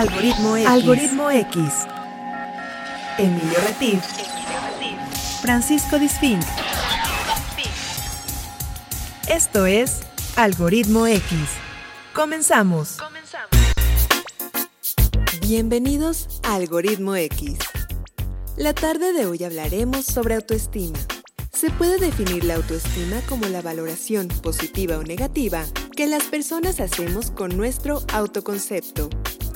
Algoritmo X. Algoritmo X. Emilio Retif. Francisco Disfink. Esto es Algoritmo X. Comenzamos. Bienvenidos a Algoritmo X. La tarde de hoy hablaremos sobre autoestima. Se puede definir la autoestima como la valoración positiva o negativa que las personas hacemos con nuestro autoconcepto.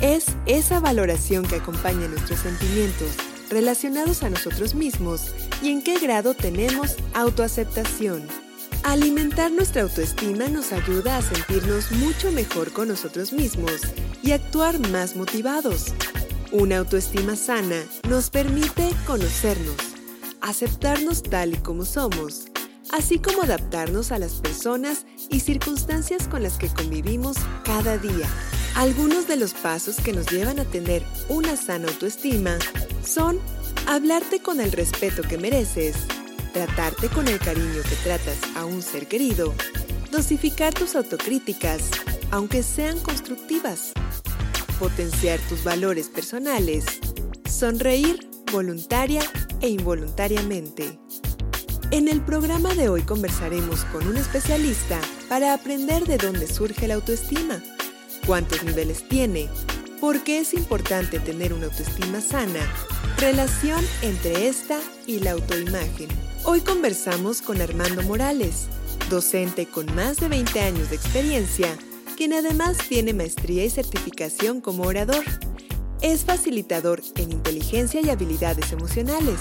Es esa valoración que acompaña nuestros sentimientos relacionados a nosotros mismos y en qué grado tenemos autoaceptación. Alimentar nuestra autoestima nos ayuda a sentirnos mucho mejor con nosotros mismos y actuar más motivados. Una autoestima sana nos permite conocernos, aceptarnos tal y como somos, así como adaptarnos a las personas y circunstancias con las que convivimos cada día. Algunos de los pasos que nos llevan a tener una sana autoestima son hablarte con el respeto que mereces, tratarte con el cariño que tratas a un ser querido, dosificar tus autocríticas, aunque sean constructivas, potenciar tus valores personales, sonreír voluntaria e involuntariamente. En el programa de hoy conversaremos con un especialista para aprender de dónde surge la autoestima, cuántos niveles tiene, por qué es importante tener una autoestima sana, relación entre esta y la autoimagen. Hoy conversamos con Armando Morales, docente con más de 20 años de experiencia, quien además tiene maestría y certificación como orador. Es facilitador en inteligencia y habilidades emocionales.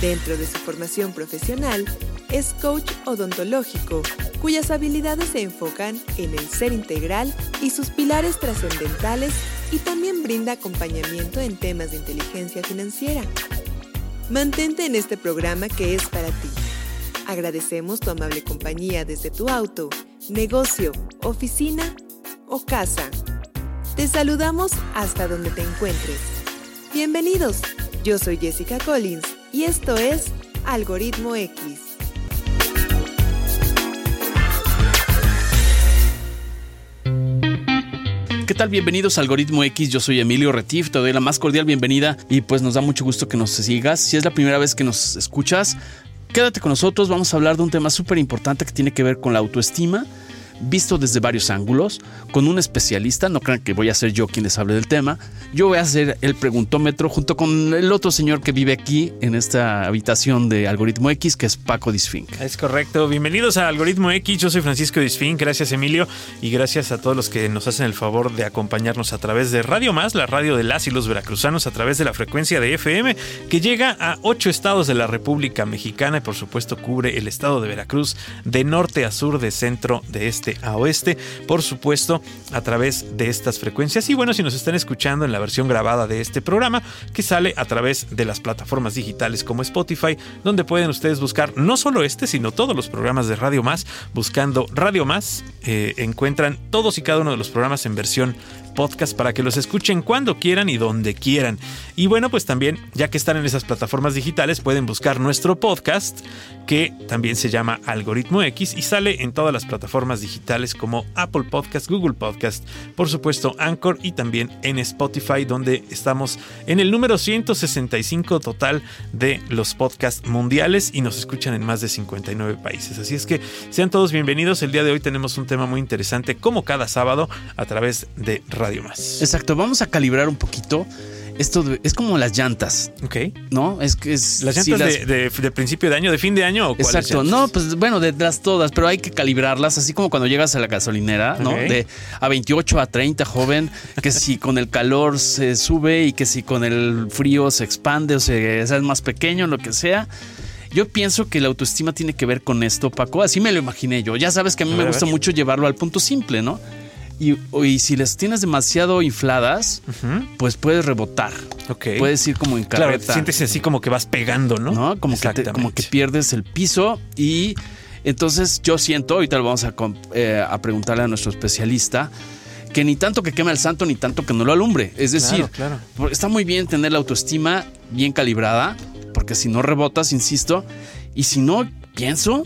Dentro de su formación profesional, es coach odontológico, cuyas habilidades se enfocan en el ser integral y sus pilares trascendentales y también brinda acompañamiento en temas de inteligencia financiera. Mantente en este programa que es para ti. Agradecemos tu amable compañía desde tu auto, negocio, oficina o casa. Te saludamos hasta donde te encuentres. Bienvenidos, yo soy Jessica Collins y esto es Algoritmo X. ¿Qué tal? Bienvenidos a Algoritmo X, yo soy Emilio Retif, te doy la más cordial bienvenida y pues nos da mucho gusto que nos sigas. Si es la primera vez que nos escuchas, quédate con nosotros, vamos a hablar de un tema súper importante que tiene que ver con la autoestima visto desde varios ángulos, con un especialista, no crean que voy a ser yo quien les hable del tema, yo voy a hacer el preguntómetro junto con el otro señor que vive aquí en esta habitación de Algoritmo X, que es Paco Disfink. Es correcto, bienvenidos a Algoritmo X, yo soy Francisco Disfink, gracias Emilio. Y gracias a todos los que nos hacen el favor de acompañarnos a través de Radio Más, la radio de las y los veracruzanos, a través de la frecuencia de FM, que llega a ocho estados de la República Mexicana y por supuesto cubre el estado de Veracruz de norte a sur, de centro, de este a oeste, por supuesto, a través de estas frecuencias. Y bueno, si nos están escuchando en la versión grabada de este programa, que sale a través de las plataformas digitales como Spotify, donde pueden ustedes buscar no solo este, sino todos los programas de Radio Más, buscando Radio Más, eh, encuentran todos y cada uno de los programas en versión podcast para que los escuchen cuando quieran y donde quieran. Y bueno, pues también, ya que están en esas plataformas digitales, pueden buscar nuestro podcast, que también se llama Algoritmo X y sale en todas las plataformas digitales como Apple Podcast, Google Podcast, por supuesto Anchor y también en Spotify, donde estamos en el número 165 total de los podcasts mundiales y nos escuchan en más de 59 países. Así es que sean todos bienvenidos. El día de hoy tenemos un tema muy interesante, como cada sábado, a través de Radio Más. Exacto, vamos a calibrar un poquito. Esto es como las llantas. Ok. ¿No? Es que es. ¿Las llantas las- de, de- de principio de año, de fin de año o Exacto, no, pues bueno, de las todas, pero hay que calibrarlas, así como cuando llegas a la gasolinera, ¿no? De a 28 a 30, joven, que si con el calor se sube y que si con el frío se expande o se es más pequeño, lo que sea. Yo pienso que la autoestima tiene que ver con esto, Paco. Así me lo imaginé yo. Ya sabes que a mí A me ver, gusta mucho llevarlo al punto simple, ¿no? Y, y si las tienes demasiado infladas, pues puedes rebotar. Puedes ir como en Claro, carreta. te sientes así como que vas pegando, ¿no? ¿no? Como, que te- Exactamente. como que pierdes el piso y entonces yo siento, ahorita lo vamos a, eh, a preguntarle a nuestro especialista, que ni tanto que queme al santo ni tanto que no lo alumbre. Es decir, claro. está muy bien tener la autoestima bien calibrada, porque si no rebotas, insisto, y si no, pienso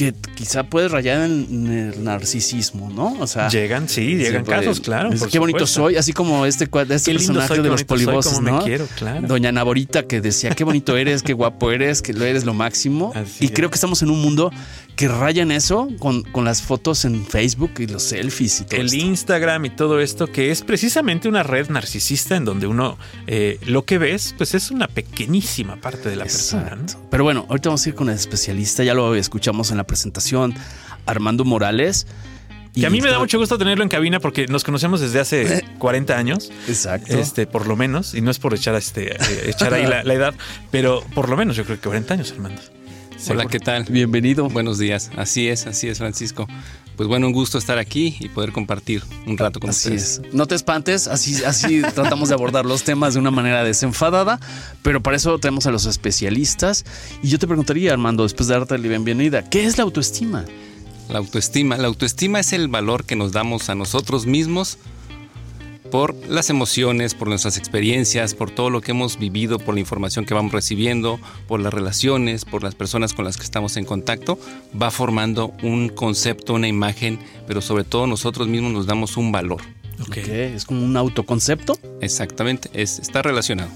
que quizá puede rayar en el narcisismo, ¿no? O sea, llegan, sí, llegan casos, claro. qué bonito soy, así como este, este personaje de los polivoces, ¿no? quiero, claro. Doña Naborita que decía, qué bonito eres, qué guapo eres, que lo eres lo máximo. y creo que estamos en un mundo que rayan eso con, con, las fotos en Facebook y los selfies y todo El Instagram y todo esto, que es precisamente una red narcisista en donde uno eh, lo que ves, pues es una pequeñísima parte de la persona. Pero bueno, ahorita vamos a ir con el especialista, ya lo escuchamos en la presentación, Armando Morales. Que a mí me da mucho gusto tenerlo en cabina porque nos conocemos desde hace 40 años. Exacto. Este, por lo menos, y no es por echar, este, eh, echar ahí la, la, edad, pero por lo menos yo creo que 40 años, Armando. Hola, ¿qué tal? Bienvenido. Buenos días. Así es, así es, Francisco. Pues bueno, un gusto estar aquí y poder compartir un rato con así ustedes. Es. No te espantes, así, así tratamos de abordar los temas de una manera desenfadada, pero para eso tenemos a los especialistas. Y yo te preguntaría, Armando, después de darte la bienvenida, ¿qué es la autoestima? La autoestima, la autoestima es el valor que nos damos a nosotros mismos por las emociones, por nuestras experiencias, por todo lo que hemos vivido, por la información que vamos recibiendo, por las relaciones, por las personas con las que estamos en contacto, va formando un concepto, una imagen, pero sobre todo nosotros mismos nos damos un valor. Okay. ¿Es como un autoconcepto? Exactamente, es, está relacionado.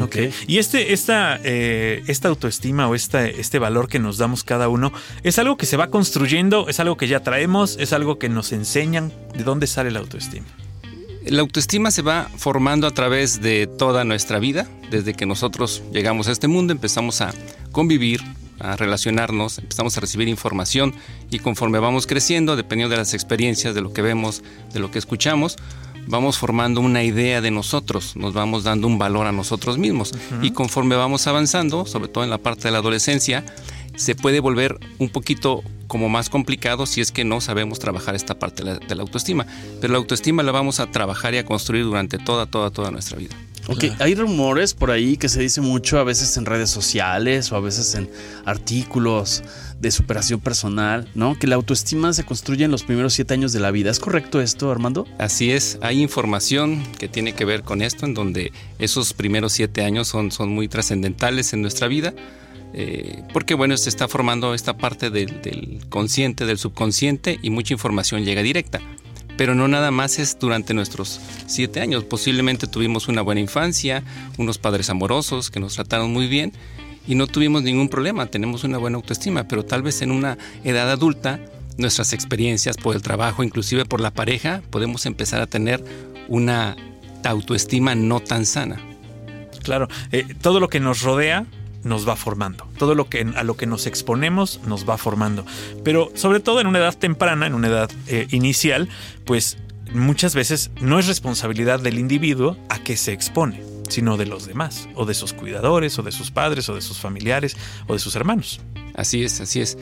Okay. Y este, esta, eh, esta autoestima o esta, este valor que nos damos cada uno, ¿es algo que se va construyendo? ¿Es algo que ya traemos? ¿Es algo que nos enseñan? ¿De dónde sale la autoestima? La autoestima se va formando a través de toda nuestra vida. Desde que nosotros llegamos a este mundo empezamos a convivir, a relacionarnos, empezamos a recibir información y conforme vamos creciendo, dependiendo de las experiencias, de lo que vemos, de lo que escuchamos, vamos formando una idea de nosotros, nos vamos dando un valor a nosotros mismos. Y conforme vamos avanzando, sobre todo en la parte de la adolescencia, se puede volver un poquito como más complicado si es que no sabemos trabajar esta parte de la, autoestima. Pero la autoestima la vamos a trabajar y a construir durante toda, toda, toda nuestra vida. Ok, hay rumores por ahí que se dice mucho a veces en redes sociales o a veces en artículos de superación personal, ¿no? Que la autoestima se construye en los primeros siete años de la vida. ¿Es correcto esto, Armando? Así es, hay información que tiene que ver con esto, en donde esos primeros siete años son, son muy trascendentales en nuestra vida eh, porque bueno, se está formando esta parte del, consciente, del subconsciente y mucha información llega directa. Pero no nada más es durante nuestros siete años. Posiblemente tuvimos una buena infancia, unos padres amorosos que nos trataron muy bien y no tuvimos ningún problema, tenemos una buena autoestima, pero tal vez en una edad adulta, nuestras experiencias por el trabajo, inclusive por la pareja, podemos empezar a tener una autoestima no tan sana. Claro, eh, todo lo que nos rodea nos va formando. Todo lo que a lo que nos exponemos nos va formando. Pero sobre todo en una edad temprana, en una edad eh, inicial, pues muchas veces no es responsabilidad del individuo a que se expone, sino de los demás, o de sus cuidadores, o de sus padres, o de sus familiares, o de sus hermanos. Así es, así es.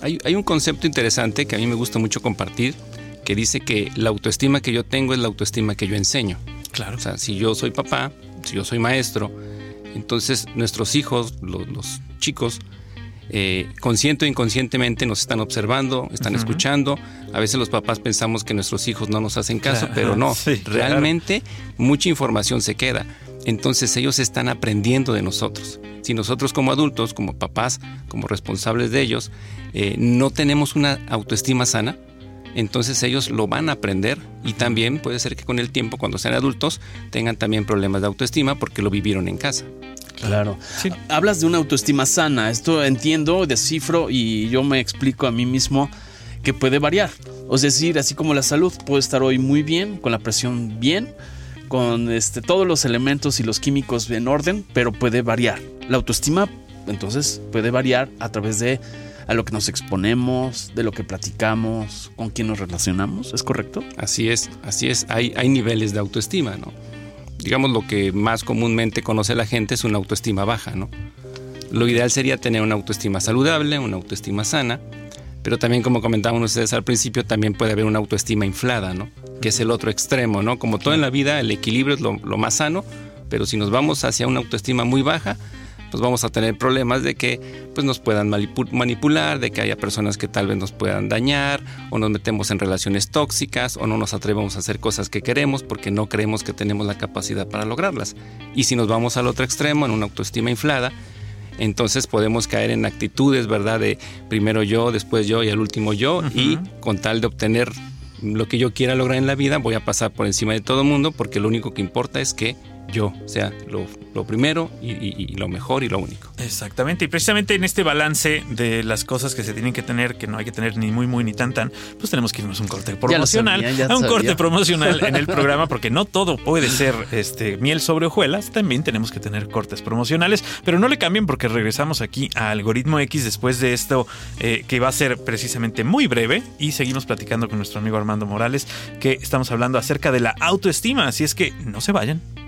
Hay, hay un concepto interesante que a mí me gusta mucho compartir, que dice que la autoestima que yo tengo es la autoestima que yo enseño. Claro. O sea, si yo soy papá, si yo soy maestro, entonces nuestros hijos, los, chicos, eh, consciente o inconscientemente nos están observando, están escuchando. A veces los papás pensamos que nuestros hijos no nos hacen caso, pero no. Realmente mucha información se queda. Entonces ellos están aprendiendo de nosotros. Si nosotros como adultos, como papás, como responsables de ellos, eh, no tenemos una autoestima sana, entonces ellos lo van a aprender y también puede ser que con el tiempo, cuando sean adultos, tengan también problemas de autoestima porque lo vivieron en casa. Claro. Hablas de una autoestima sana. Esto entiendo, descifro y yo me explico a mí mismo que puede variar. Es decir, así como la salud puede estar hoy muy bien, con la presión bien, con este, todos los elementos y los químicos en orden, pero puede variar. La autoestima, entonces, puede variar a través de a lo que nos exponemos, de lo que platicamos, con quién nos relacionamos, ¿es correcto? Así es, así es. Hay, hay niveles de autoestima, ¿no? digamos, lo que más comúnmente conoce la gente es una autoestima baja, ¿no? Lo ideal sería tener una autoestima saludable, una autoestima sana, pero también como comentaban ustedes al principio, también puede haber una autoestima inflada, ¿no? Que es el otro extremo, ¿no? Como todo en la vida, el equilibrio es lo, lo más sano, pero si nos vamos hacia una autoestima muy baja, pues vamos a tener problemas de que pues nos puedan manipular, de que haya personas que tal vez nos puedan dañar o nos metemos en relaciones tóxicas o no nos atrevemos a hacer cosas que queremos porque no creemos que tenemos la capacidad para lograrlas. Y si nos vamos al otro extremo, en una autoestima inflada, entonces podemos caer en actitudes, ¿verdad? De primero yo, después yo y al último yo, y con tal de obtener lo que yo quiera lograr en la vida, voy a pasar por encima de todo el mundo porque lo único que importa es que yo sea lo, primero y, lo mejor y lo único. Exactamente, y precisamente en este balance de las cosas que se tienen que tener, que no hay que tener ni muy, muy, ni tan, tan, pues tenemos que irnos a un corte promocional, a un corte promocional en el programa, porque no todo puede ser este, miel sobre hojuelas, también tenemos que tener cortes promocionales, pero no le cambien porque regresamos aquí a Algoritmo X después de esto eh, que va a ser precisamente muy breve y seguimos platicando con nuestro amigo Armando Morales, que estamos hablando acerca de la autoestima, así es que no se vayan.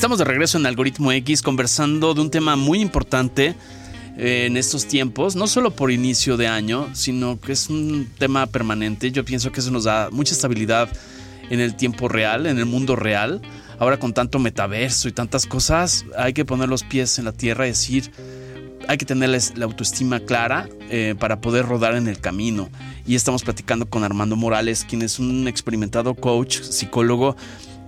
Estamos de regreso en Algoritmo X conversando de un tema muy importante eh, en estos tiempos, no solo por inicio de año, sino que es un tema permanente. Yo pienso que eso nos da mucha estabilidad en el tiempo real, en el mundo real. Ahora con tanto metaverso y tantas cosas, hay que poner los pies en la tierra y decir, hay que tener la autoestima clara eh, para poder rodar en el camino. Y estamos platicando con Armando Morales, quien es un experimentado coach, psicólogo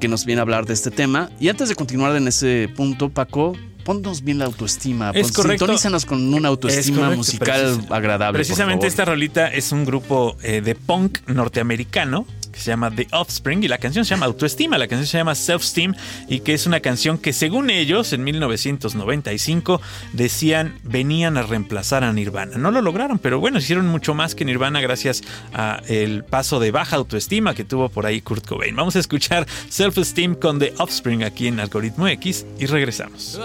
que nos viene a hablar de este tema. Y antes de continuar en ese punto, Paco, ponnos bien la autoestima. Es correcto. Sintonízanos con una autoestima musical agradable. Precisamente esta rolita es un grupo eh, de punk norteamericano que se llama The Offspring y la canción se llama Autoestima, la canción se llama Self-Esteem y que es una canción que según ellos en 1995 decían venían a reemplazar a Nirvana. No lo lograron, pero bueno, hicieron mucho más que Nirvana gracias a el paso de baja autoestima que tuvo por ahí Kurt Cobain. Vamos a escuchar Self-Esteem con The Offspring aquí en Algoritmo X y regresamos.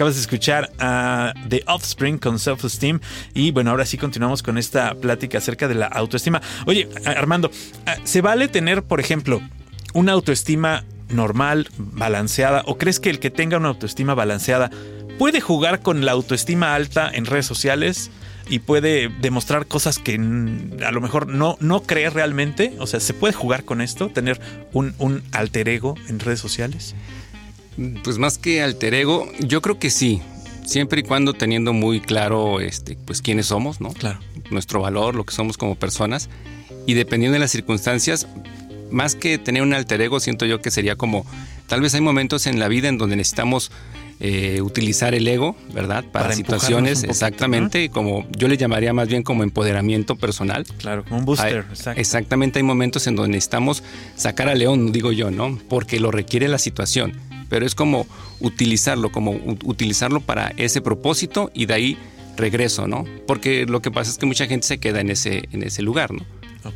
Acabas de escuchar a The Offspring con Self-Esteem. Y bueno, ahora sí continuamos con esta plática acerca de la autoestima. Oye, Armando, ¿se vale tener, por ejemplo, una autoestima normal, balanceada? ¿O crees que el que tenga una autoestima balanceada puede jugar con la autoestima alta en redes sociales? y puede demostrar cosas que a lo mejor no, no cree realmente. O sea, ¿se puede jugar con esto? ¿Tener un, un alter ego en redes sociales? Pues más que alter ego, yo creo que sí. Siempre y cuando teniendo muy claro este, pues quiénes somos, ¿no? Claro. Nuestro valor, lo que somos como personas. Y dependiendo de las circunstancias, más que tener un alter ego, siento yo que sería como, tal vez hay momentos en la vida en donde necesitamos eh, utilizar el ego, ¿verdad? Para, situaciones, exactamente, como yo le llamaría más bien como empoderamiento personal. Claro, como un booster. exactamente, hay momentos en donde necesitamos sacar a león, digo yo, ¿no? Porque lo requiere la situación, pero es como utilizarlo, como utilizarlo para ese propósito y de ahí regreso, ¿no? Porque lo que pasa es que mucha gente se queda en ese, en ese lugar, ¿no?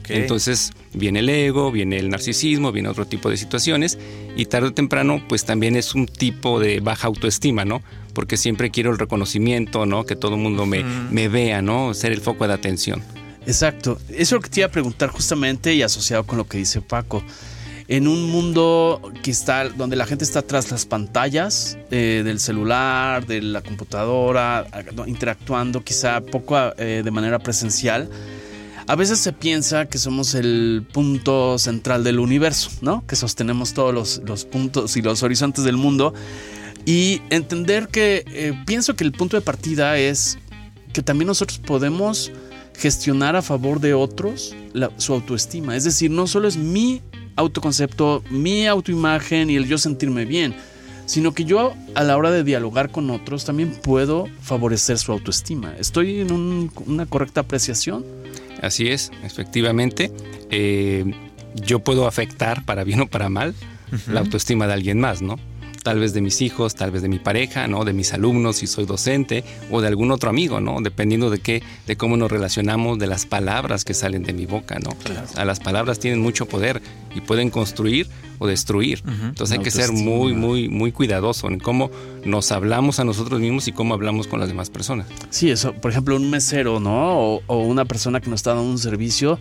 Entonces viene el ego, viene el narcisismo, viene otro tipo de situaciones y tarde o temprano pues también es un tipo de baja autoestima, ¿no? Porque siempre quiero el reconocimiento, ¿no? Que todo el mundo me, me vea, ¿no? Ser el foco de atención. Exacto. Eso es lo que te iba a preguntar justamente y asociado con lo que dice Paco. En un mundo que está, donde la gente está tras las pantallas eh, del celular, de la computadora, interactuando quizá poco eh, de manera presencial, a veces se piensa que somos el punto central del universo, ¿no? Que sostenemos todos los, puntos y los horizontes del mundo. Y entender que eh, pienso que el punto de partida es que también nosotros podemos gestionar a favor de otros su autoestima. Es decir, no solo es mi autoconcepto, mi autoimagen y el yo sentirme bien, sino que yo a la hora de dialogar con otros también puedo favorecer su autoestima. ¿Estoy en una correcta apreciación? Así es, efectivamente. Eh, yo puedo afectar, para bien o para mal, la autoestima de alguien más, ¿no? Tal vez de mis hijos, tal vez de mi pareja, ¿no? De mis alumnos, si soy docente, o de algún otro amigo, ¿no? Dependiendo de qué, de cómo nos relacionamos, de las palabras que salen de mi boca, ¿no? las palabras tienen mucho poder y pueden construir o destruir. Entonces hay que ser muy, muy, muy cuidadoso en cómo nos hablamos a nosotros mismos y cómo hablamos con las demás personas. Sí, eso, por ejemplo, un mesero, ¿no? O, una persona que nos está dando un servicio,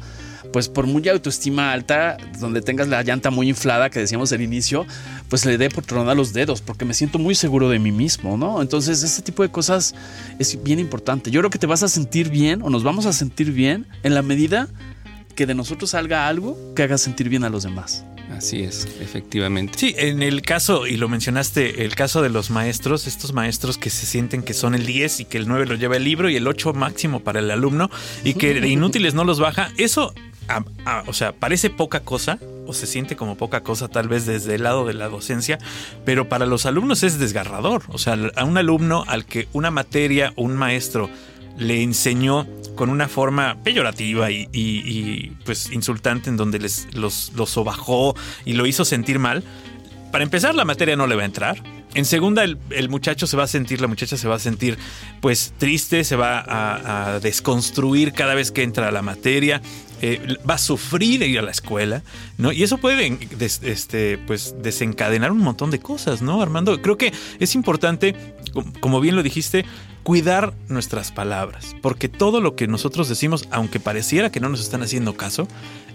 pues por muy autoestima alta, donde tengas la llanta muy inflada, que decíamos al inicio, pues le dé por tronar los dedos, porque me siento muy seguro de mí mismo, ¿no? Entonces, este tipo de cosas es bien importante. Yo creo que te vas a sentir bien o nos vamos a sentir bien en la medida que de nosotros salga algo que haga sentir bien a los demás. Así es, efectivamente. Sí, en el caso, y lo mencionaste, el caso de los maestros, estos maestros que se sienten que son el 10 y que el 9 lo lleva el libro y el 8 máximo para el alumno y que de inútiles no los baja, eso, o sea, parece poca cosa o se siente como poca cosa tal vez desde el lado de la docencia, pero para los alumnos es desgarrador. O sea, a un alumno al que una materia, un maestro, le enseñó con una forma peyorativa y, pues insultante en donde les, los, los sobajó y lo hizo sentir mal, para empezar la materia no le va a entrar. En segunda, el, muchacho se va a sentir, la muchacha se va a sentir pues triste, se va a, desconstruir cada vez que entra a la materia, eh, va a sufrir ir a la escuela, ¿no? Y eso puede este, pues, desencadenar un montón de cosas, ¿no, Armando? Creo que es importante, como bien lo dijiste, cuidar nuestras palabras, porque todo lo que nosotros decimos, aunque pareciera que no nos están haciendo caso,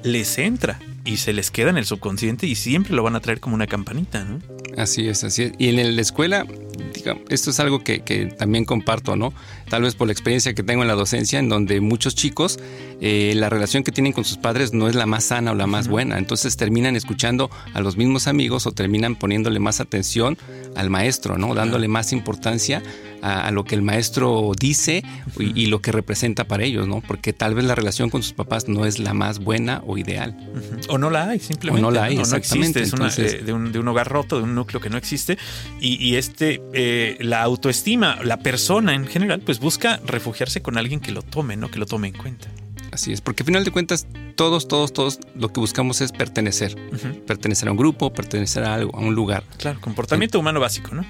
les entra y se les queda en el subconsciente y siempre lo van a traer como una campanita, ¿no? Así es, así es. Y en la escuela, digamos, esto es algo que, también comparto, ¿no? Tal vez por la experiencia que tengo en la docencia, en donde muchos chicos, eh, la relación que tienen con sus padres no es la más sana o la más buena. Entonces terminan escuchando a los mismos amigos o terminan poniéndole más atención al maestro, ¿no? Dándole más importancia a, lo que el maestro dice y, lo que representa para ellos, ¿no? Porque tal vez la relación con sus papás no es la más buena o ideal. O no la hay, simplemente. O no la hay, exactamente. Es eh, de, un, hogar roto, de un núcleo que no existe. Y, este, eh, la autoestima, la persona en general, pues busca refugiarse con alguien que lo tome, ¿no? Que lo tome en cuenta. Así es, porque al final de cuentas, todos, todos, todos lo que buscamos es pertenecer. Pertenecer a un grupo, pertenecer a algo, a un lugar. Claro, comportamiento humano básico, ¿no?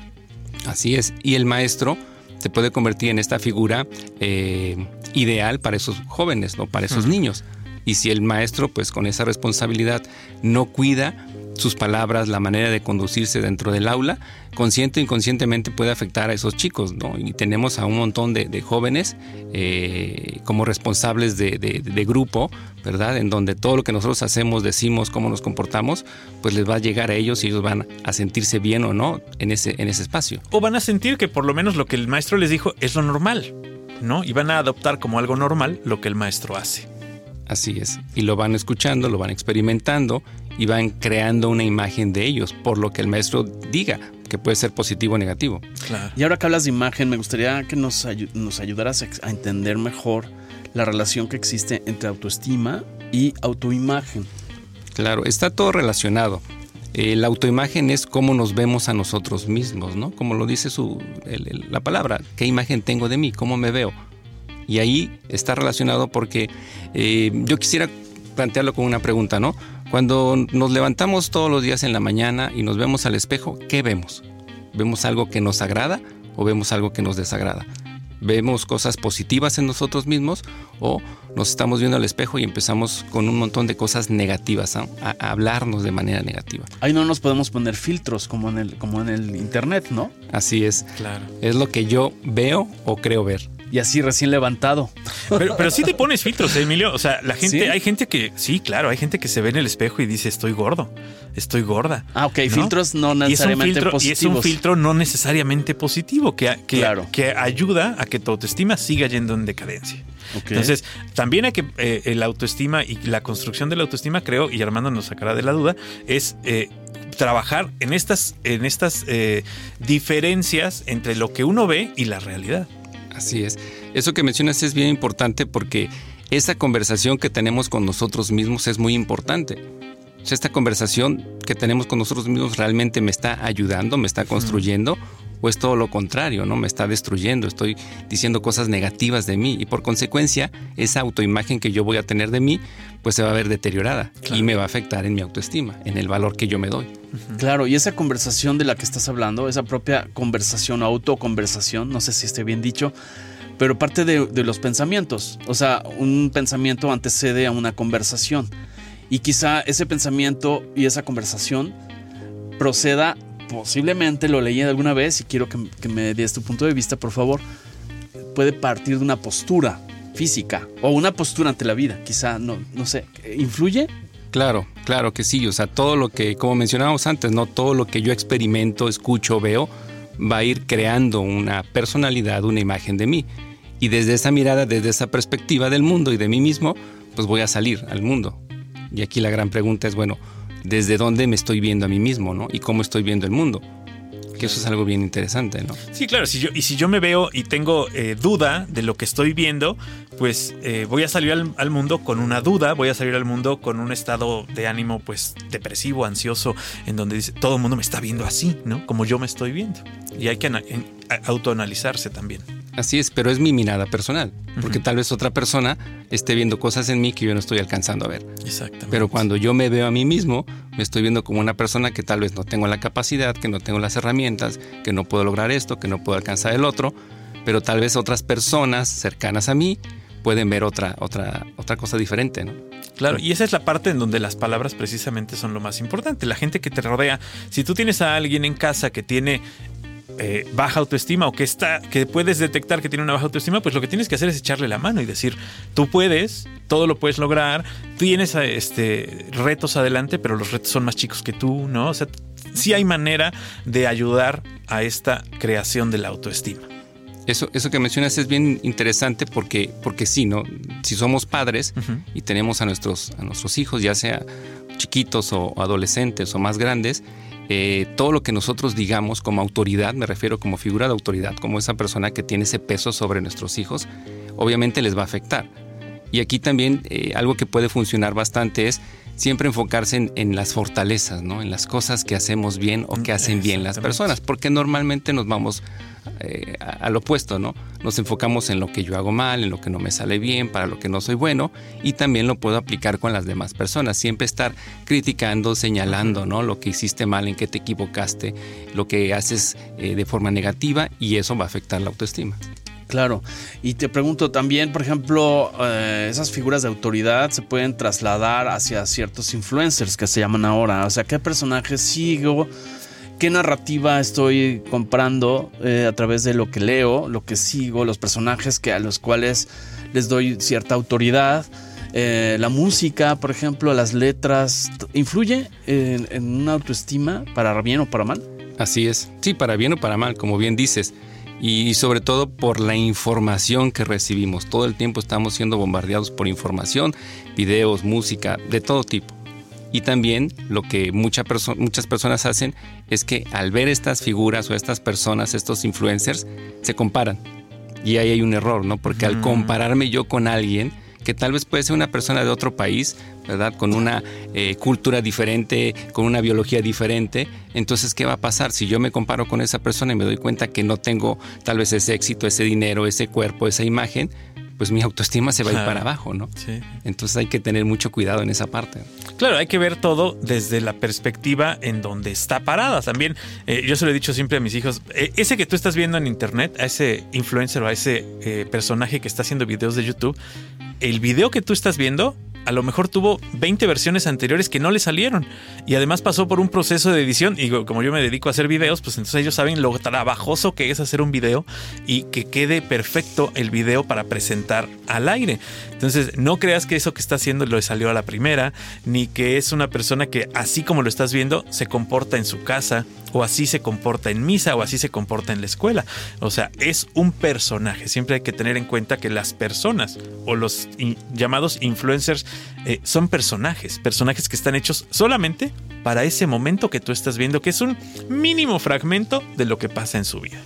Así es. Y el maestro se puede convertir en esta figura eh, ideal para esos jóvenes, ¿no? para esos niños. Y si el maestro, pues con esa responsabilidad, no cuida sus palabras, la manera de conducirse dentro del aula, consciente o inconscientemente puede afectar a esos chicos, ¿no? Y tenemos a un montón de, jóvenes eh, como responsables de, grupo, ¿verdad? En donde todo lo que nosotros hacemos, decimos, cómo nos comportamos, pues les va a llegar a ellos y ellos van a sentirse bien o no en ese, en ese espacio. O van a sentir que por lo menos lo que el maestro les dijo es lo normal, ¿no? Y van a adoptar como algo normal lo que el maestro hace. Así es. Y lo van escuchando, lo van experimentando y van creando una imagen de ellos por lo que el maestro diga, que puede ser positivo o negativo. Y ahora que hablas de imagen, me gustaría que nos, nos ayudaras a entender mejor la relación que existe entre autoestima y autoimagen. Claro, está todo relacionado. Eh, la autoimagen es cómo nos vemos a nosotros mismos, ¿no? Como lo dice su, la palabra, ¿qué imagen tengo de mí? ¿Cómo me veo? Y ahí está relacionado porque eh, yo quisiera plantearlo con una pregunta, ¿no? Cuando nos levantamos todos los días en la mañana y nos vemos al espejo, ¿qué vemos? ¿Vemos algo que nos agrada o vemos algo que nos desagrada? ¿Vemos cosas positivas en nosotros mismos o nos estamos viendo al espejo y empezamos con un montón de cosas negativas, a, hablarnos de manera negativa? Ahí no nos podemos poner filtros como en el, como en el Internet, ¿no? Así es. Claro. Es lo que yo veo o creo ver y así recién levantado. Pero, pero sí te pones filtros, ¿eh, Emilio. O sea, la gente, hay gente que, sí, claro, hay gente que se ve en el espejo y dice, estoy gordo, estoy gorda. Ah, ok, filtros no necesariamente positivos. Y es un filtro no necesariamente positivo que, que, ayuda a que tu autoestima siga yendo en decadencia. Entonces, también hay que eh, el autoestima y la construcción de la autoestima, creo, y Armando nos sacará de la duda, es eh, trabajar en estas, en estas diferencias entre lo que uno ve y la realidad. Así es. Eso que mencionas es bien importante porque esa conversación que tenemos con nosotros mismos es muy importante. esta conversación que tenemos con nosotros mismos realmente me está ayudando, me está construyendo, o es todo lo contrario, ¿no? Me está destruyendo, estoy diciendo cosas negativas de mí y por consecuencia esa autoimagen que yo voy a tener de mí pues se va a ver deteriorada y me va a afectar en mi autoestima, en el valor que yo me doy. Claro, y esa conversación de la que estás hablando, esa propia conversación, autoconversación, no sé si esté bien dicho, pero parte de, de los pensamientos. O sea, un pensamiento antecede a una conversación. Y quizá ese pensamiento y esa conversación proceda, posiblemente lo leí alguna vez y quiero que, me des tu punto de vista, por favor, puede partir de una postura física o una postura ante la vida, quizá, no, no sé, ¿influye? Claro, claro que sí. O sea, todo lo que, como mencionábamos antes, no todo lo que yo experimento, escucho, veo, va a ir creando una personalidad, una imagen de mí. Y desde esa mirada, desde esa perspectiva del mundo y de mí mismo, pues voy a salir al mundo. Y aquí la gran pregunta es, bueno, ¿desde dónde me estoy viendo a mí mismo, no? Y cómo estoy viendo el mundo. Que eso es algo bien interesante, ¿no? Sí, claro. Si yo, y si yo me veo y tengo eh, duda de lo que estoy viendo, pues eh, voy a salir al, mundo con una duda, voy a salir al mundo con un estado de ánimo, pues depresivo, ansioso, en donde dice todo el mundo me está viendo así, ¿no? Como yo me estoy viendo. Y hay que autoanalizarse también. Así es, pero es mi mirada personal, porque tal vez otra persona esté viendo cosas en mí que yo no estoy alcanzando a ver. Exactamente. Pero cuando yo me veo a mí mismo, me estoy viendo como una persona que tal vez no tengo la capacidad, que no tengo las herramientas, que no puedo lograr esto, que no puedo alcanzar el otro, pero tal vez otras personas cercanas a mí pueden ver otra, otra, otra cosa diferente, ¿no? Claro, y esa es la parte en donde las palabras precisamente son lo más importante. La gente que te rodea, si tú tienes a alguien en casa que tiene eh, baja autoestima o que está, que puedes detectar que tiene una baja autoestima, pues lo que tienes que hacer es echarle la mano y decir, tú puedes, todo lo puedes lograr, tienes este, retos adelante, pero los retos son más chicos que tú, ¿no? O sea, sí hay manera de ayudar a esta creación de la autoestima. Eso, eso que mencionas es bien interesante porque, porque sí, ¿no? Si somos padres y tenemos a nuestros, a nuestros hijos, ya sea chiquitos o adolescentes o más grandes, eh, todo lo que nosotros digamos como autoridad, me refiero como figura de autoridad, como esa persona que tiene ese peso sobre nuestros hijos, obviamente les va a afectar. Y aquí también eh, algo que puede funcionar bastante es siempre enfocarse en, las fortalezas, ¿no? en las cosas que hacemos bien o que hacen bien las personas, porque normalmente nos vamos eh, al opuesto, ¿no? Nos enfocamos en lo que yo hago mal, en lo que no me sale bien, para lo que no soy bueno, y también lo puedo aplicar con las demás personas. Siempre estar criticando, señalando, ¿no? Lo que hiciste mal, en qué te equivocaste, lo que haces eh, de forma negativa, y eso va a afectar la autoestima. Claro. Y te pregunto también, por ejemplo, eh, esas figuras de autoridad se pueden trasladar hacia ciertos influencers que se llaman ahora. O sea, ¿qué personajes sigo? ¿Qué narrativa estoy comprando eh, a través de lo que leo, lo que sigo, los personajes que, a los cuales les doy cierta autoridad? Eh, la música, por ejemplo, las letras, ¿influye en, en una autoestima para bien o para mal? Así es. Sí, para bien o para mal, como bien dices y sobre todo por la información que recibimos. Todo el tiempo estamos siendo bombardeados por información, videos, música, de todo tipo. Y también lo que muchas personas hacen es que al ver estas figuras o estas personas, estos influencers, se comparan. Y ahí hay un error, ¿no? Porque al compararme yo con alguien, que tal vez puede ser una persona de otro país, ¿verdad? Con una eh, cultura diferente, con una biología diferente. Entonces, ¿qué va a pasar? Si yo me comparo con esa persona y me doy cuenta que no tengo tal vez ese éxito, ese dinero, ese cuerpo, esa imagen, pues mi autoestima se va a ir para abajo, ¿no? Sí. Entonces hay que tener mucho cuidado en esa parte. Claro, hay que ver todo desde la perspectiva en donde está parada. También, eh, yo se lo he dicho siempre a mis hijos, eh, ese que tú estás viendo en internet, a ese influencer o a ese personaje que está haciendo videos de YouTube, el video que tú estás viendo a lo mejor tuvo 20 versiones anteriores que no le salieron. Y además pasó por un proceso de edición. Y como yo me dedico a hacer videos, pues entonces ellos saben lo trabajoso que es hacer un video y que quede perfecto el video para presentar al aire. Entonces, no creas que eso que está haciendo lo salió a la primera, ni que es una persona que así como lo estás viendo, se comporta en su casa, o así se comporta en misa, o así se comporta en la escuela. O sea, es un personaje. Siempre hay que tener en cuenta que las personas o los llamados influencers eh, son personajes, personajes que están hechos solamente para ese momento que tú estás viendo, que es un mínimo fragmento de lo que pasa en su vida.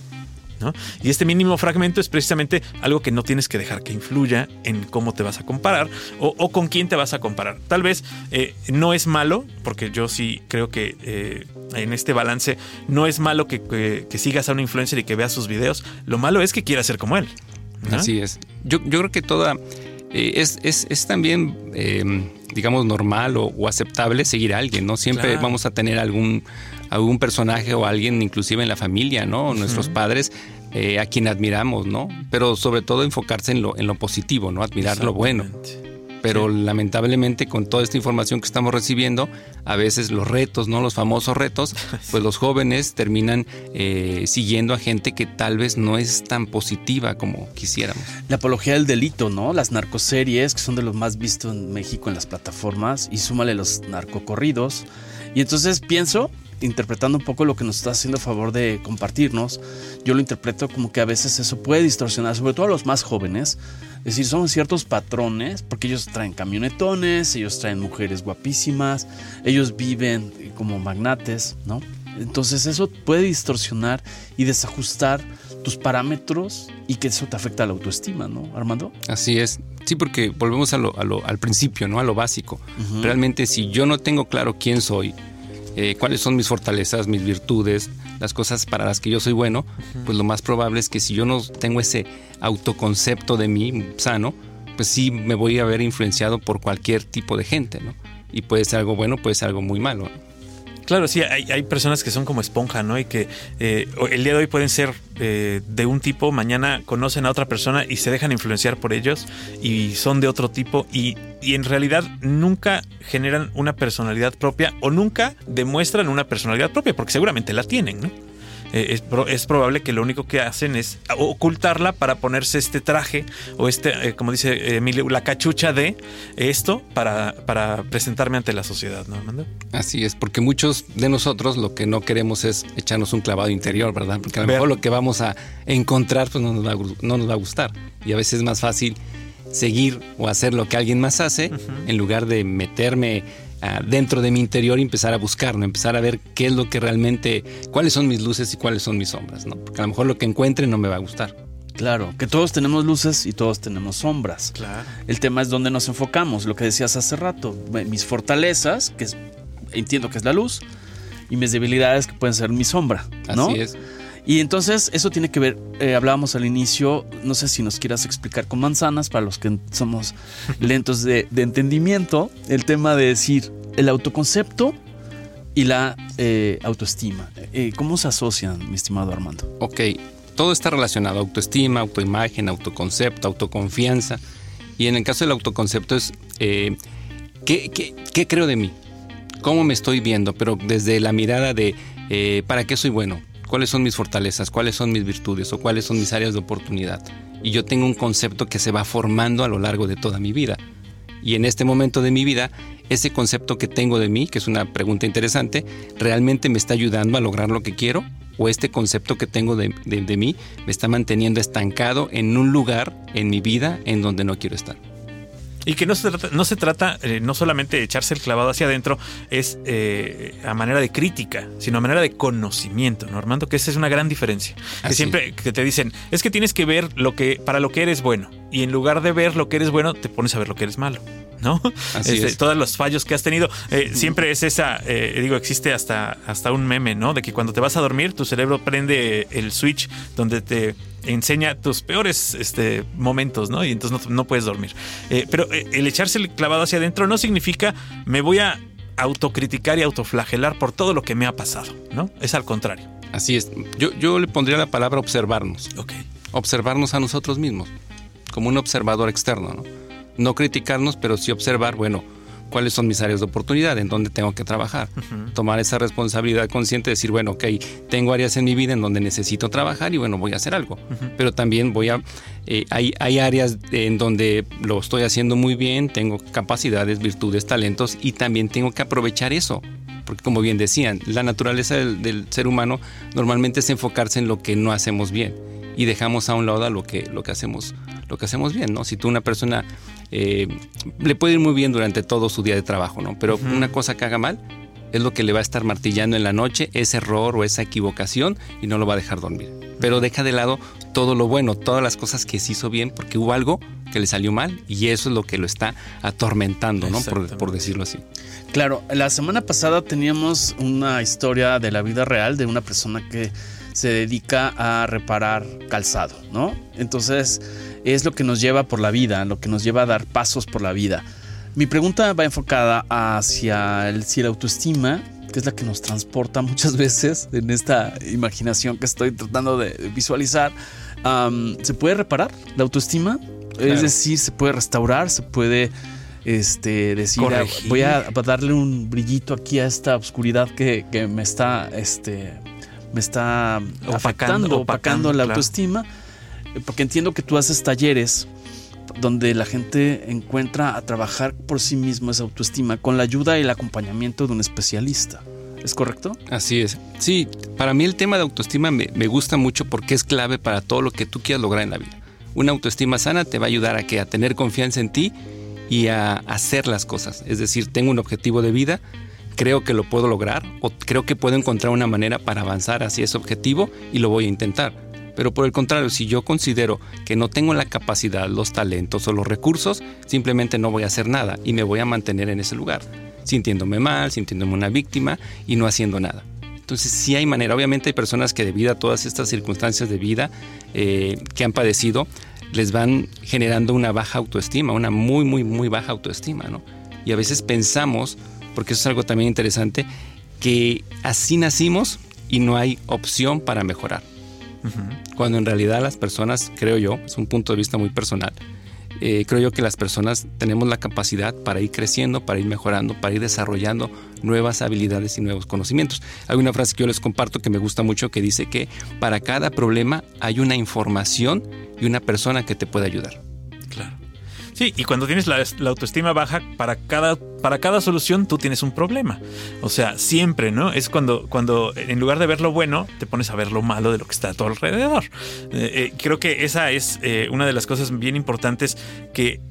Y este mínimo fragmento es precisamente algo que no tienes que dejar que influya en cómo te vas a comparar o, con quién te vas a comparar. Tal vez eh, no es malo, porque yo sí creo que eh, en este balance no es malo que, sigas a un influencer y que veas sus videos. Lo malo es que quieras ser como él. Así es. Yo, yo creo que toda eh, es, es, es, también, em, digamos, normal o, aceptable seguir a alguien, ¿no? Siempre vamos a tener algún, algún personaje o alguien, inclusive en la familia, ¿no? Nuestros padres, eh, a quien admiramos, ¿no? Pero sobre todo enfocarse en lo, en lo positivo, ¿no? Admirar lo bueno pero lamentablemente con toda esta información que estamos recibiendo, a veces los retos, ¿no? Los famosos retos, pues los jóvenes terminan eh, siguiendo a gente que tal vez no es tan positiva como quisiéramos. La apología del delito, ¿no? Las narcoseries, que son de los más vistos en México en las plataformas, y súmale los narcocorridos. Y entonces pienso interpretando un poco lo que nos está haciendo a favor de compartirnos, yo lo interpreto como que a veces eso puede distorsionar, sobre todo a los más jóvenes, es decir, son ciertos patrones, porque ellos traen camionetones, ellos traen mujeres guapísimas, ellos viven como magnates, ¿no? Entonces eso puede distorsionar y desajustar tus parámetros y que eso te afecta a la autoestima, ¿no, Armando? Así es. Sí, porque volvemos a lo, al principio, ¿no? A lo básico. Realmente si yo no tengo claro quién soy, eh, cuáles son mis fortalezas, mis virtudes, las cosas para las que yo soy bueno, pues lo más probable es que si yo no tengo ese autoconcepto de mí sano, pues sí me voy a ver influenciado por cualquier tipo de gente, ¿no? Y puede ser algo bueno, puede ser algo muy malo. Claro, sí, hay, personas que son como esponja, ¿no? Y que eh, el día de hoy pueden ser eh, de un tipo, mañana conocen a otra persona y se dejan influenciar por ellos y son de otro tipo y, y en realidad nunca generan una personalidad propia o nunca demuestran una personalidad propia, porque seguramente la tienen, ¿no? Eh, es, probable que lo único que hacen es ocultarla para ponerse este traje o este, eh, como dice Emilio, la cachucha de esto para, para presentarme ante la sociedad, ¿no? Así es, porque muchos de nosotros lo que no queremos es echarnos un clavado interior, ¿verdad? Porque a lo mejor lo que vamos a encontrar pues no nos, va a, no nos va a gustar y a veces es más fácil seguir o hacer lo que alguien más hace en lugar de meterme dentro de mi interior y empezar a buscar, empezar a ver qué es lo que realmente, cuáles son mis luces y cuáles son mis sombras, ¿no? porque a lo mejor lo que encuentre no me va a gustar. Claro, que todos tenemos luces y todos tenemos sombras. Claro. El tema es dónde nos enfocamos, lo que decías hace rato, mis fortalezas, que entiendo que es la luz, y mis debilidades que pueden ser mi sombra, ¿no? Así es. Y entonces eso tiene que ver, eh, hablábamos al inicio, no sé si nos quieras explicar con manzanas, para los que somos lentos de, entendimiento, el tema de decir el autoconcepto y la eh, autoestima. Eh, ¿Cómo se asocian, mi estimado Armando? Ok, todo está relacionado, autoestima, autoimagen, autoconcepto, autoconfianza. Y en el caso del autoconcepto es, eh, ¿qué, qué, creo de mí? ¿Cómo me estoy viendo? Pero desde la mirada de, ¿para qué soy bueno? ¿Cuáles son mis fortalezas? ¿Cuáles son mis virtudes? ¿O cuáles son mis áreas de oportunidad? Y yo tengo un concepto que se va formando a lo largo de toda mi vida. Y en este momento de mi vida, ese concepto que tengo de mí, que es una pregunta interesante, ¿realmente me está ayudando a lograr lo que quiero? ¿O este concepto que tengo de, mí me está manteniendo estancado en un lugar en mi vida en donde no quiero estar? Y que no se trata, no, se trata eh, no solamente de echarse el clavado hacia adentro, es eh, a manera de crítica, sino a manera de conocimiento, ¿no, Armando? Que esa es una gran diferencia. Que siempre que te dicen, es que tienes que ver lo que, para lo que eres bueno. Y en lugar de ver lo que eres bueno, te pones a ver lo que eres malo. ¿no? Este, todos los fallos que has tenido. Eh, siempre es esa, eh, digo, existe hasta, hasta un meme, ¿no? De que cuando te vas a dormir, tu cerebro prende el switch donde te enseña tus peores este, momentos, ¿no? Y entonces no, puedes dormir. Eh, pero el echarse el clavado hacia adentro no significa me voy a autocriticar y autoflagelar por todo lo que me ha pasado, ¿no? Es al contrario. Así es. Yo, yo le pondría la palabra observarnos. Ok. Observarnos a nosotros mismos, como un observador externo, ¿no? no criticarnos, pero sí observar, bueno, cuáles son mis áreas de oportunidad, en dónde tengo que trabajar. Tomar esa responsabilidad consciente, decir, bueno, ok, tengo áreas en mi vida en donde necesito trabajar y bueno, voy a hacer algo. Pero también voy a, eh, hay, hay áreas en donde lo estoy haciendo muy bien, tengo capacidades, virtudes, talentos y también tengo que aprovechar eso. Porque como bien decían, la naturaleza del, del ser humano normalmente es enfocarse en lo que no hacemos bien y dejamos a un lado lo que, lo que hacemos lo que hacemos bien, ¿no? Si tú una persona eh, le puede ir muy bien durante todo su día de trabajo, ¿no? Pero una cosa que haga mal es lo que le va a estar martillando en la noche, ese error o esa equivocación y no lo va a dejar dormir. Pero deja de lado todo lo bueno, todas las cosas que se hizo bien porque hubo algo que le salió mal y eso es lo que lo está atormentando, ¿no? Por, por, decirlo así. Claro, la semana pasada teníamos una historia de la vida real de una persona que se dedica a reparar calzado, ¿no? Entonces es lo que nos lleva por la vida, lo que nos lleva a dar pasos por la vida. Mi pregunta va enfocada hacia el, si la autoestima, que es la que nos transporta muchas veces en esta imaginación que estoy tratando de visualizar, ¿se puede reparar la autoestima? Es decir, se puede restaurar, se puede este, decir, ah, voy a darle un brillito aquí a esta oscuridad que, me está, este, me está opacando, opacando, la autoestima porque entiendo que tú haces talleres donde la gente encuentra a trabajar por sí mismo esa autoestima con la ayuda y el acompañamiento de un especialista. ¿Es correcto? Así es. Sí, para mí el tema de autoestima me, gusta mucho porque es clave para todo lo que tú quieras lograr en la vida. Una autoestima sana te va a ayudar a, que, a tener confianza en ti y a hacer las cosas. Es decir, tengo un objetivo de vida, creo que lo puedo lograr o creo que puedo encontrar una manera para avanzar hacia ese objetivo y lo voy a intentar. Pero por el contrario, si yo considero que no tengo la capacidad, los talentos o los recursos, simplemente no voy a hacer nada y me voy a mantener en ese lugar, sintiéndome mal, sintiéndome una víctima y no haciendo nada. Entonces sí hay manera, obviamente hay personas que debido a todas estas circunstancias de vida eh, que han padecido, les van generando una baja autoestima, una muy, muy, muy baja autoestima, ¿no? Y a veces pensamos, porque eso es algo también interesante, que así nacimos y no hay opción para mejorar. Cuando en realidad las personas, creo yo, es un punto de vista muy personal, eh, creo yo que las personas tenemos la capacidad para ir creciendo, para ir mejorando, para ir desarrollando nuevas habilidades y nuevos conocimientos. Hay una frase que yo les comparto que me gusta mucho que dice que para cada problema hay una información y una persona que te puede ayudar. Sí, y cuando tienes la, autoestima baja, para cada, para cada solución tú tienes un problema. O sea, siempre, ¿no? Es cuando, cuando en lugar de ver lo bueno, te pones a ver lo malo de lo que está a tu alrededor. Eh, eh, creo que esa es eh, una de las cosas bien importantes que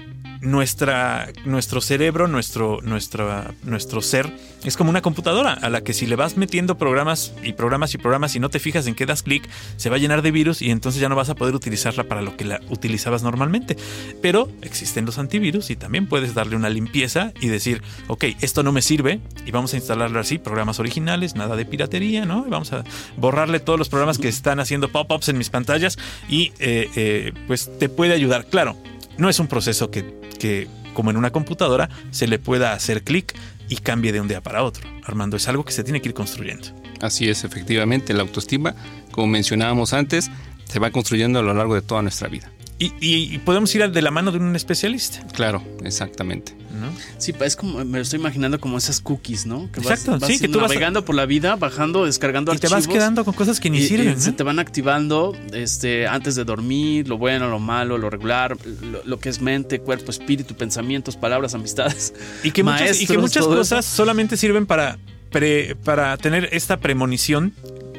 nuestra, nuestro cerebro, nuestro, nuestro ser, es como una computadora a la que si le vas metiendo programas y programas y programas y no te fijas en qué das clic, se va a llenar de virus y entonces ya no vas a poder utilizarla para lo que la utilizabas normalmente. Pero existen los antivirus y también puedes darle una limpieza y decir, ok, esto no me sirve y vamos a instalarle así, programas originales, nada de piratería, ¿no? Y vamos a borrarle todos los programas que están haciendo pop-ups en mis pantallas y eh, eh, pues te puede ayudar. Claro, no es un proceso que, que como en una computadora, se le pueda hacer clic y cambie de un día para otro. Armando, es algo que se tiene que ir construyendo. Así es, efectivamente, la autoestima, como mencionábamos antes, se va construyendo a lo largo de toda nuestra vida. Y, y- y podemos ir de la mano de un especialista. Claro, exactamente. ¿No? Sí, es como, me lo estoy imaginando como esas cookies, ¿no? Que vas, Exacto, vas sí, que tú vas- navegando por la vida, bajando, descargando Y te archivos. vas quedando con cosas que ni y- y sirven. se ¿no? te van activando este, antes de dormir, lo bueno, lo malo, lo regular, lo, lo que es mente, cuerpo, espíritu, pensamientos, palabras, amistades. Y que muchas, y que muchas cosas solamente sirven para, pre- para tener esta premonición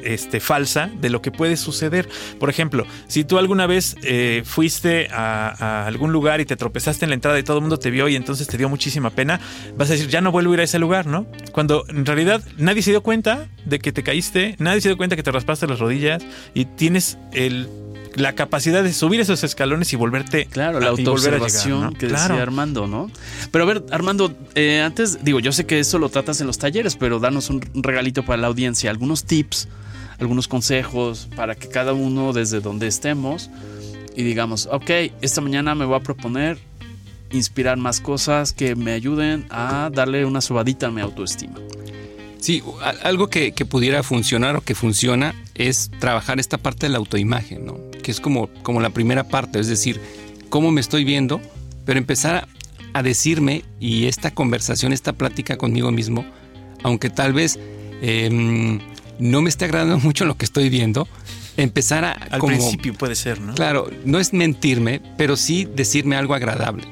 este, falsa de lo que puede suceder. Por ejemplo, si tú alguna vez eh, fuiste a, a algún lugar y te tropezaste en la entrada y todo el mundo te vio y entonces te dio muchísima pena, vas a decir, ya no vuelvo a ir a ese lugar, ¿no? Cuando en realidad nadie se dio cuenta de que te caíste, nadie se dio cuenta que te raspaste las rodillas y tienes el, la capacidad de subir esos escalones y volverte Claro, la autoobservación ¿no? que Claro. decía Armando, ¿no? Pero a ver, Armando, eh, antes, digo, yo sé que eso lo tratas en los talleres, pero danos un regalito para la audiencia, algunos tips, algunos consejos para que cada uno desde donde estemos y digamos, ok, esta mañana me voy a proponer inspirar más cosas que me ayuden a darle una sobadita a mi autoestima. Sí, algo que, que pudiera funcionar o que funciona es trabajar esta parte de la autoimagen, ¿no? Que es como, como la primera parte, es decir, cómo me estoy viendo, pero empezar a, a decirme y esta conversación, esta plática conmigo mismo, aunque tal vez em, no me esté agradando mucho lo que estoy viendo, empezar a Al como, principio puede ser, ¿no? claro, no es mentirme, pero sí decirme algo agradable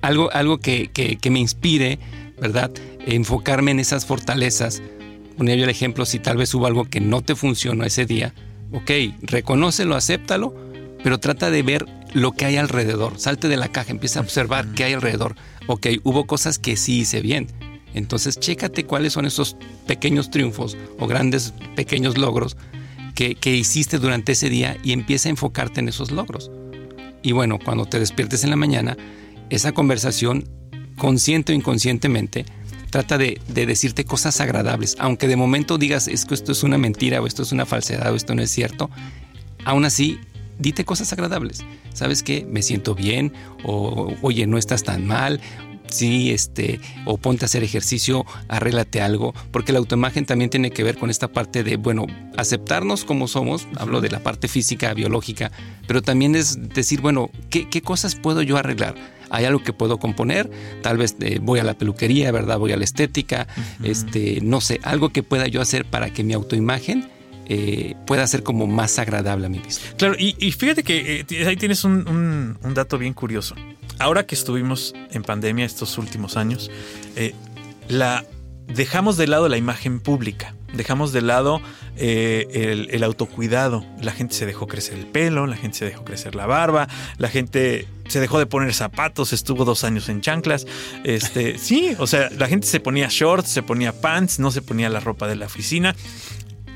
algo, algo que, que- que me inspire, ¿verdad? Enfocarme en esas fortalezas. Ponía yo el ejemplo, si tal vez hubo algo que no te funcionó ese día, ok, reconócelo, acéptalo, pero trata de ver lo que hay alrededor. Salte de la caja, empieza a observar qué hay alrededor. Ok, hubo cosas que sí hice bien. Entonces, chécate cuáles son esos pequeños triunfos o grandes pequeños logros que, que hiciste durante ese día y empieza a enfocarte en esos logros. Y bueno, cuando te despiertes en la mañana, esa conversación, consciente o inconscientemente, trata de, de decirte cosas agradables. Aunque de momento digas, es que esto es una mentira o esto es una falsedad o esto no es cierto, aún así, dite cosas agradables. ¿Sabes qué? Me siento bien o oye, no estás tan mal. Sí, este, o ponte a hacer ejercicio, arréglate algo, porque la autoimagen también tiene que ver con esta parte de, bueno, aceptarnos como somos, hablo de la parte física, biológica, pero también es decir, bueno, ¿qué, qué cosas puedo yo arreglar? Hay algo que puedo componer, tal vez eh, voy a la peluquería, ¿verdad? Voy a la estética, este, no sé, algo que pueda yo hacer para que mi autoimagen eh, pueda ser como más agradable a mi vista. Claro, y, y fíjate que eh, ahí tienes un, un- un dato bien curioso. Ahora que estuvimos en pandemia estos últimos años, eh, la, dejamos de lado la imagen pública, dejamos de lado eh, el, el autocuidado. La gente se dejó crecer el pelo, la gente se dejó crecer la barba, la gente se dejó de poner zapatos, estuvo dos años en chanclas. Este, sí, o sea, la gente se ponía shorts, se ponía pants, no se ponía la ropa de la oficina.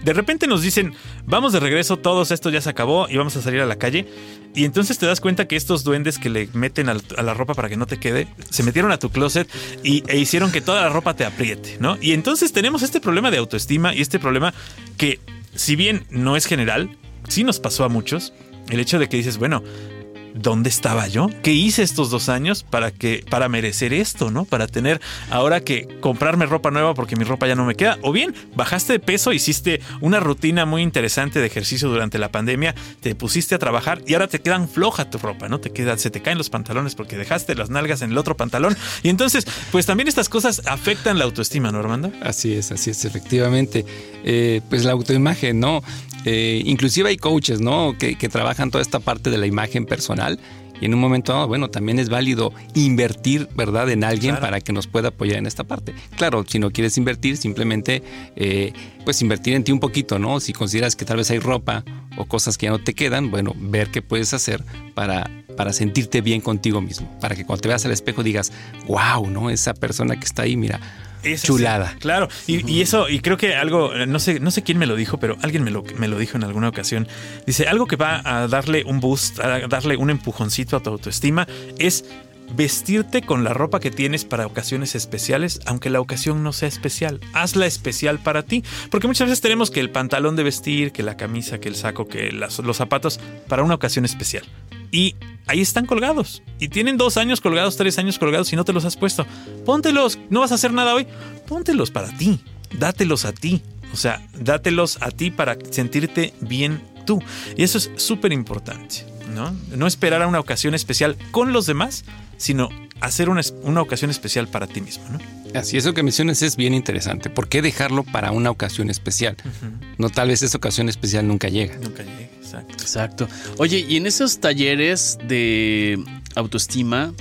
De repente nos dicen, vamos de regreso, todos esto ya se acabó y vamos a salir a la calle. Y entonces te das cuenta que estos duendes que le meten a la ropa para que no te quede, se metieron a tu closet y, e hicieron que toda la ropa te apriete, ¿no? Y entonces tenemos este problema de autoestima y este problema que, si bien no es general, sí nos pasó a muchos, el hecho de que dices, bueno, ¿dónde estaba yo? ¿Qué hice estos dos años para que para merecer esto, no? Para tener ahora que comprarme ropa nueva porque mi ropa ya no me queda. O bien bajaste de peso, hiciste una rutina muy interesante de ejercicio durante la pandemia, te pusiste a trabajar y ahora te quedan floja tu ropa, ¿no? Te queda, se te caen los pantalones porque dejaste las nalgas en el otro pantalón. Y entonces, pues también estas cosas afectan la autoestima, ¿no, Armando? Así es, así es, efectivamente. Eh, pues la autoimagen, ¿no? Eh, inclusive hay coaches, ¿no? Que, que trabajan toda esta parte de la imagen personal y en un momento dado, bueno, también es válido invertir, ¿verdad?, en alguien Claro. para que nos pueda apoyar en esta parte. Claro, si no quieres invertir, simplemente, eh, pues invertir en ti un poquito, ¿no? Si consideras que tal vez hay ropa o cosas que ya no te quedan, bueno, ver qué puedes hacer para, para sentirte bien contigo mismo, para que cuando te veas al espejo digas, wow, ¿no? Esa persona que está ahí, mira, Es así, Chulada. claro. Y, y eso, y creo que algo, no sé, no sé quién me lo dijo, pero alguien me lo, me lo dijo en alguna ocasión. Dice, algo que va a darle un boost, a darle un empujoncito a tu autoestima, es vestirte con la ropa que tienes para ocasiones especiales, aunque la ocasión no sea especial. Hazla especial para ti. Porque muchas veces tenemos que el pantalón de vestir, que la camisa, que el saco, que las- los zapatos, para una ocasión especial. Y ahí están colgados. Y tienen dos años colgados, tres años colgados y no te los has puesto. Póntelos. No vas a hacer nada hoy. Póntelos para ti. Dátelos a ti. O sea, dátelos a ti para sentirte bien tú. Y eso es súper importante, ¿no? No esperar a una ocasión especial con los demás, sino hacer una, una ocasión especial para ti mismo, ¿no? Así, eso que mencionas es bien interesante. ¿Por qué dejarlo para una ocasión especial? No, tal vez esa ocasión especial nunca llega. Nunca llegue, exacto. Exacto. Oye, y en esos talleres de autoestima,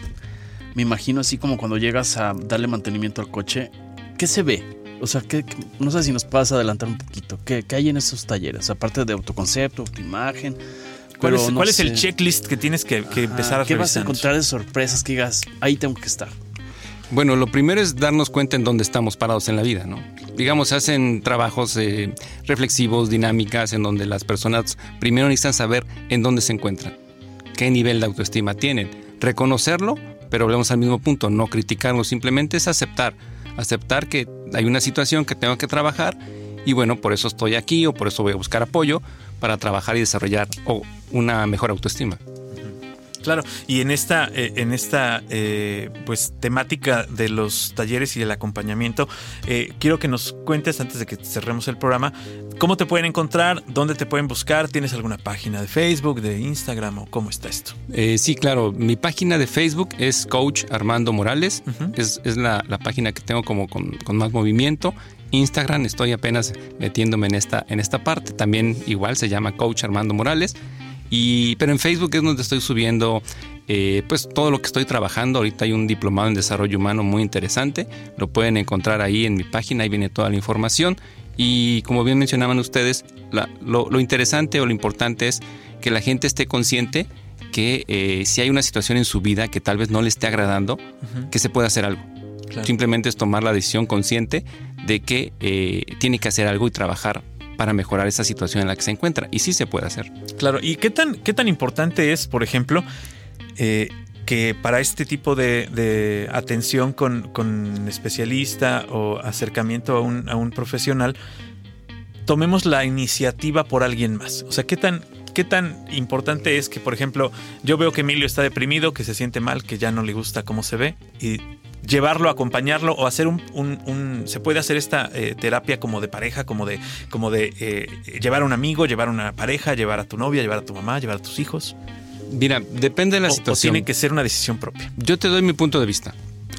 me imagino así como cuando llegas a darle mantenimiento al coche, ¿qué se ve? O sea, ¿qué, no sé si nos puedes adelantar un poquito. ¿Qué, qué hay en esos talleres? Aparte de autoconcepto, autoimagen. ¿Cuál, es, no cuál es el checklist que tienes que, que empezar a ¿Qué vas a encontrar de sorpresas que digas, ahí tengo que estar? Bueno, lo primero es darnos cuenta en dónde estamos parados en la vida, ¿no? Digamos, hacen trabajos eh, reflexivos, dinámicas, en donde las personas primero necesitan saber en dónde se encuentran, qué nivel de autoestima tienen, reconocerlo, pero volvemos al mismo punto, no criticarlo, simplemente es aceptar, aceptar que hay una situación que tengo que trabajar y bueno, por eso estoy aquí o por eso voy a buscar apoyo para trabajar y desarrollar una mejor autoestima. Claro, y en esta, eh, en esta eh, pues temática de los talleres y el acompañamiento, eh, quiero que nos cuentes antes de que cerremos el programa, cómo te pueden encontrar, dónde te pueden buscar, tienes alguna página de Facebook, de Instagram o cómo está esto. Sí, claro. Mi página de Facebook es Coach Armando Morales. Es, es la, la página que tengo como con, con más movimiento. Instagram estoy apenas metiéndome en esta, en esta parte. También igual se llama Coach Armando Morales. Y, pero en Facebook es donde estoy subiendo eh, pues todo lo que estoy trabajando. Ahorita hay un diplomado en desarrollo humano muy interesante. Lo pueden encontrar ahí en mi página. Ahí viene toda la información. Y como bien mencionaban ustedes, la- lo, lo interesante o lo importante es que la gente esté consciente que eh, si hay una situación en su vida que tal vez no le esté agradando, que se puede hacer algo. Claro. Simplemente es tomar la decisión consciente de que eh, tiene que hacer algo y trabajar para mejorar esa situación en la que se encuentra. Y sí se puede hacer. Claro, ¿y qué tan, qué tan importante es, por ejemplo, eh, que para este tipo de, de atención con, con especialista o acercamiento a un, a un profesional, tomemos la iniciativa por alguien más? O sea, ¿qué tan, ¿qué tan importante es que, por ejemplo, yo veo que Emilio está deprimido, que se siente mal, que ya no le gusta cómo se ve, y llevarlo, acompañarlo o hacer un, un- un- se puede hacer esta eh, terapia como de pareja, como de, como de eh, llevar a un amigo, llevar a una pareja, llevar a tu novia, llevar a tu mamá, llevar a tus hijos. Mira, depende de la O- o, situación. tiene que ser una decisión propia. Yo te doy mi punto de vista.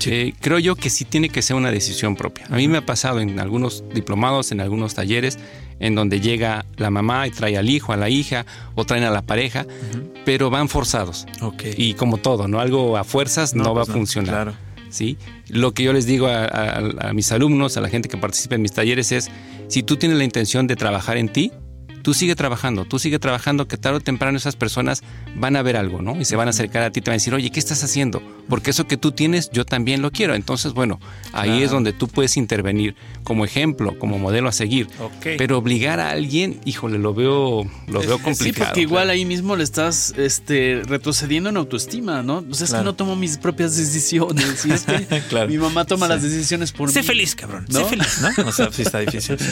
Eh, creo yo que sí tiene que ser una decisión propia. A mí me ha pasado en algunos diplomados, en algunos talleres, en donde llega la mamá y trae al hijo, a la hija, o traen a la pareja, pero van forzados. Y como todo, ¿no? Algo a fuerzas no, va a pues funcionar. Claro. ¿Sí? Lo que yo les digo a, a- a mis alumnos, a la gente que participa en mis talleres es, si tú tienes la intención de trabajar en ti, tú sigue trabajando, tú sigue trabajando, que tarde o temprano esas personas van a ver algo, ¿no? Y se van a acercar a ti y te van a decir, oye, ¿qué estás haciendo? Porque eso que tú tienes, yo también lo quiero. Entonces, bueno, ahí Claro. es donde tú puedes intervenir como ejemplo, como modelo a seguir. Ok. Pero obligar a alguien, híjole, lo veo, lo veo complicado. Sí, porque igual ahí mismo le estás este, retrocediendo en autoestima, ¿no? O sea, es Claro. que no tomo mis propias decisiones. Y es que Claro. mi mamá toma Sí. las decisiones por sé mí. feliz, cabrón. ¿No? Sé feliz, ¿no? O sea, sí está difícil.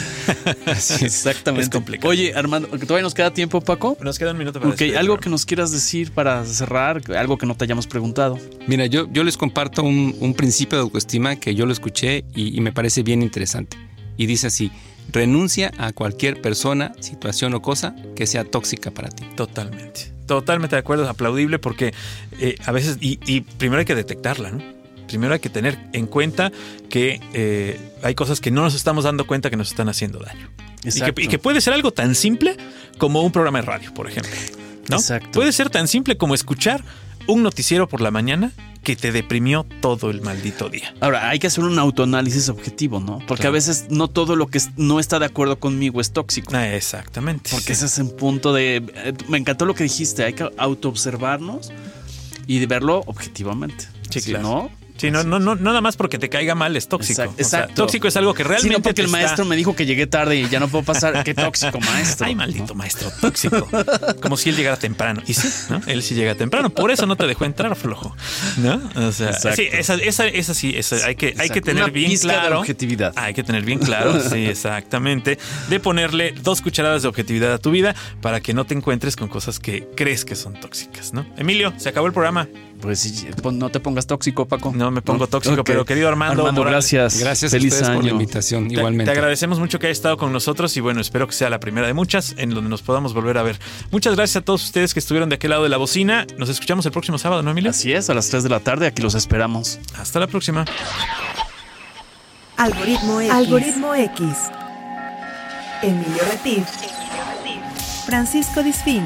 Sí, exactamente. Es complicado. Oye, Armando, ¿todavía nos queda tiempo, Paco? Nos queda un minuto para Ok, despedir, algo que nos quieras decir para cerrar, algo que no te hayamos preguntado. Mira, yo, yo les comparto un, un principio de autoestima que yo lo escuché y, y me parece bien interesante. Y dice así, renuncia a cualquier persona, situación o cosa que sea tóxica para ti. Totalmente. Totalmente de acuerdo, aplaudible porque eh, a veces, y, y primero hay que detectarla, ¿no? Primero hay que tener en cuenta que eh, hay cosas que no nos estamos dando cuenta que nos están haciendo daño. Y que, y que puede ser algo tan simple como un programa de radio, por ejemplo. ¿no? Exacto. Puede ser tan simple como escuchar un noticiero por la mañana que te deprimió todo el maldito día. Ahora, hay que hacer un autoanálisis objetivo, ¿no? Porque Claro. a veces no todo lo que no está de acuerdo conmigo es tóxico. Ah, exactamente. Porque ese es un punto de... eh, Me encantó lo que dijiste, hay que autoobservarnos y verlo objetivamente. Sí, claro. ¿no? Sí, no, no, no, nada más porque te caiga mal es tóxico. Exacto, O sea, exacto. tóxico es algo que realmente. Sí, no porque el está- maestro me dijo que llegué tarde y ya no puedo pasar. Qué tóxico, maestro. Ay, maldito maestro tóxico. Como si él llegara temprano. Y sí, ¿no? Él sí llega temprano. Por eso no te dejó entrar, flojo. ¿No? O sea, Exacto. sí, esa, esa, esa sí, esa hay que, hay que tener Una bien de claro. objetividad. Hay que tener bien claro, sí, exactamente. De ponerle dos cucharadas de objetividad a tu vida para que no te encuentres con cosas que crees que son tóxicas, ¿no? Emilio, se acabó el programa. Pues no te pongas tóxico, Paco. No me pongo tóxico, pero querido Armando Armando, Morales, gracias. Gracias Feliz a ustedes por la invitación, Te, igualmente. te agradecemos mucho que hayas estado con nosotros y bueno, espero que sea la primera de muchas en donde nos podamos volver a ver. Muchas gracias a todos ustedes que estuvieron de aquel lado de la bocina. Nos escuchamos el próximo sábado, ¿no, Emilio? Así es, a las 3 de la tarde aquí los esperamos. Hasta la próxima. Algoritmo X. Algoritmo X. Emilio Retif. Francisco Disfink.